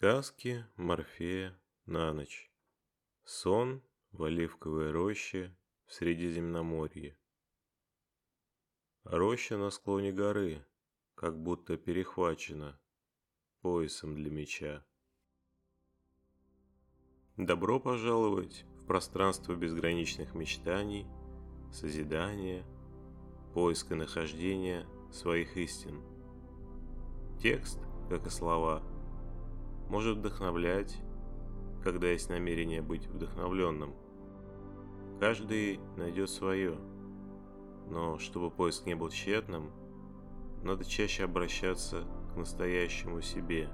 Сказки Морфея на ночь. Сон в оливковой роще в Средиземноморье. Роща на склоне горы, как будто перехвачена поясом для меча. Добро пожаловать в пространство безграничных мечтаний, созидания, поиска нахождения своих истин. Текст, как и слова – может вдохновлять, когда есть намерение быть вдохновленным. Каждый найдет свое, но чтобы поиск не был тщетным, надо чаще обращаться к настоящему себе.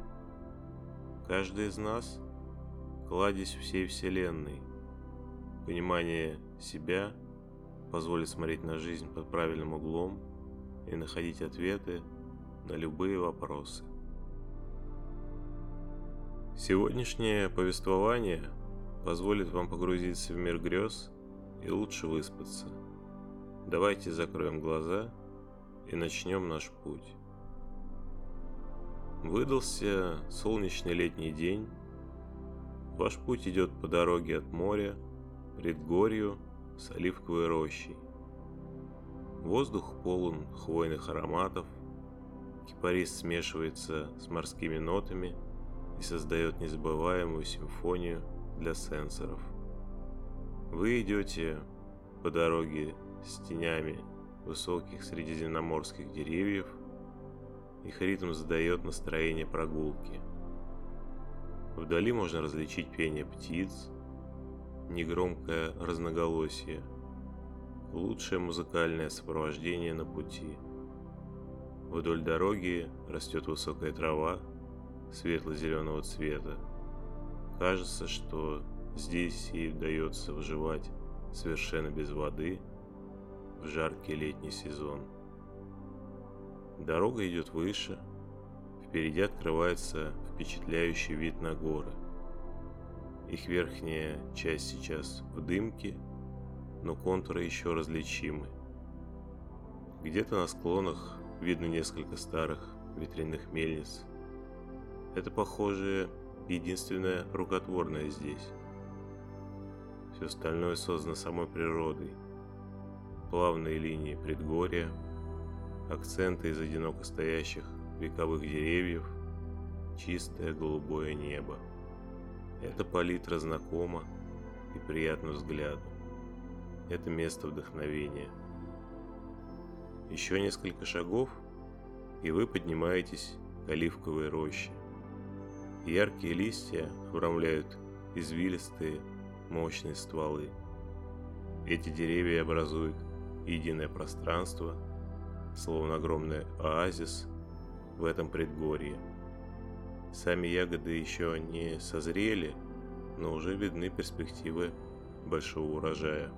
Каждый из нас – кладезь всей Вселенной. Понимание себя позволит смотреть на жизнь под правильным углом и находить ответы на любые вопросы. Сегодняшнее повествование позволит вам погрузиться в мир грез и лучше выспаться. Давайте закроем глаза и начнем наш путь. Выдался солнечный летний день. Ваш путь идет по дороге от моря, предгорью с оливковой рощей. Воздух полон хвойных ароматов, кипарис смешивается с морскими нотами – и создает незабываемую симфонию для сенсоров. Вы идете по дороге с тенями высоких средиземноморских деревьев, их ритм задает настроение прогулки. Вдали можно различить пение птиц, негромкое разноголосие, лучшее музыкальное сопровождение на пути. Вдоль дороги растет высокая трава, светло-зеленого цвета. Кажется, что здесь ей удается выживать совершенно без воды в жаркий летний сезон. Дорога идет выше, впереди открывается впечатляющий вид на горы. Их верхняя часть сейчас в дымке, но контуры еще различимы. Где-то на склонах видно несколько старых ветряных мельниц – это, похоже, единственное рукотворное здесь. Все остальное создано самой природой. Плавные линии предгорья, акценты из одиноко стоящих вековых деревьев, чистое голубое небо. Это палитра знакома и приятно взгляду. Это место вдохновения. Еще несколько шагов, и вы поднимаетесь к оливковой роще. Яркие листья обрамляют извилистые, мощные стволы. Эти деревья образуют единое пространство, словно огромный оазис в этом предгорье. Сами ягоды еще не созрели, но уже видны перспективы большого урожая.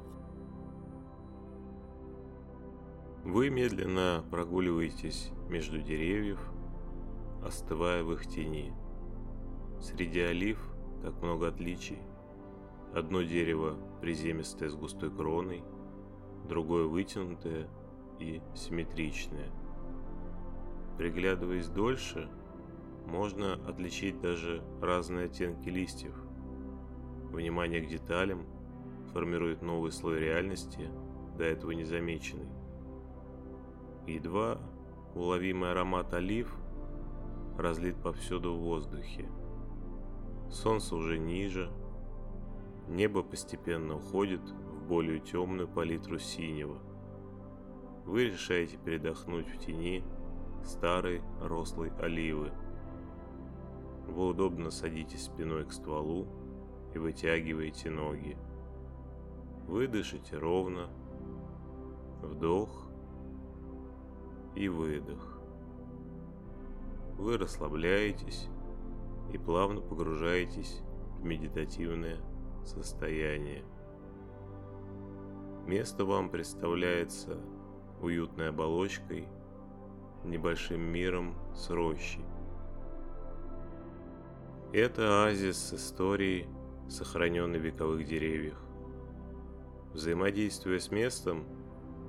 Вы медленно прогуливаетесь между деревьев, остывая в их тени – Среди олив так много отличий. Одно дерево приземистое с густой кроной, другое вытянутое и симметричное. Приглядываясь дольше, можно отличить даже разные оттенки листьев. Внимание к деталям формирует новый слой реальности, до этого незамеченный. Едва уловимый аромат олив разлит повсюду в воздухе – Солнце уже ниже. Небо постепенно уходит в более темную палитру синего. Вы решаете передохнуть в тени старой рослой оливы. Вы удобно садитесь спиной к стволу и вытягиваете ноги. Вы дышите ровно. Вдох и выдох. Вы расслабляетесь и плавно погружаетесь в медитативное состояние. Место вам представляется уютной оболочкой, небольшим миром с рощей. Это оазис историей, сохраненной в вековых деревьях. Взаимодействуя с местом,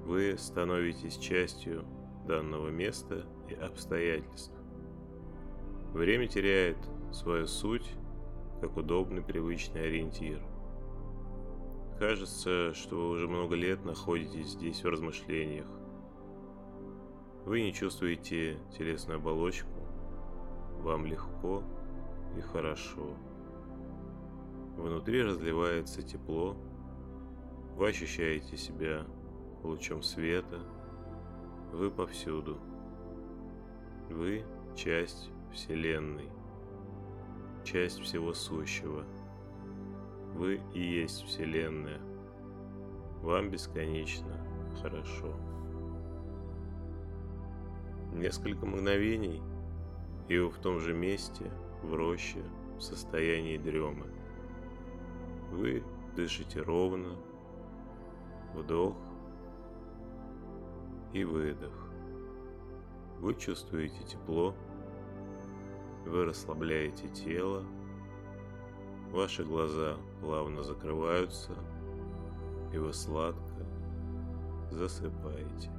вы становитесь частью данного места и обстоятельств. Время теряет свою суть как удобный привычный ориентир. Кажется, что вы уже много лет находитесь здесь в размышлениях. Вы не чувствуете телесную оболочку, вам легко и хорошо. Внутри разливается тепло, вы ощущаете себя лучом света, вы повсюду. Вы часть Вселенной, часть всего сущего. Вы и есть Вселенная. Вам бесконечно хорошо. Несколько мгновений, и вы в том же месте, в роще, в состоянии дремы. Вы дышите ровно, вдох и выдох. Вы чувствуете тепло, вы расслабляете тело, ваши глаза плавно закрываются, и вы сладко засыпаете.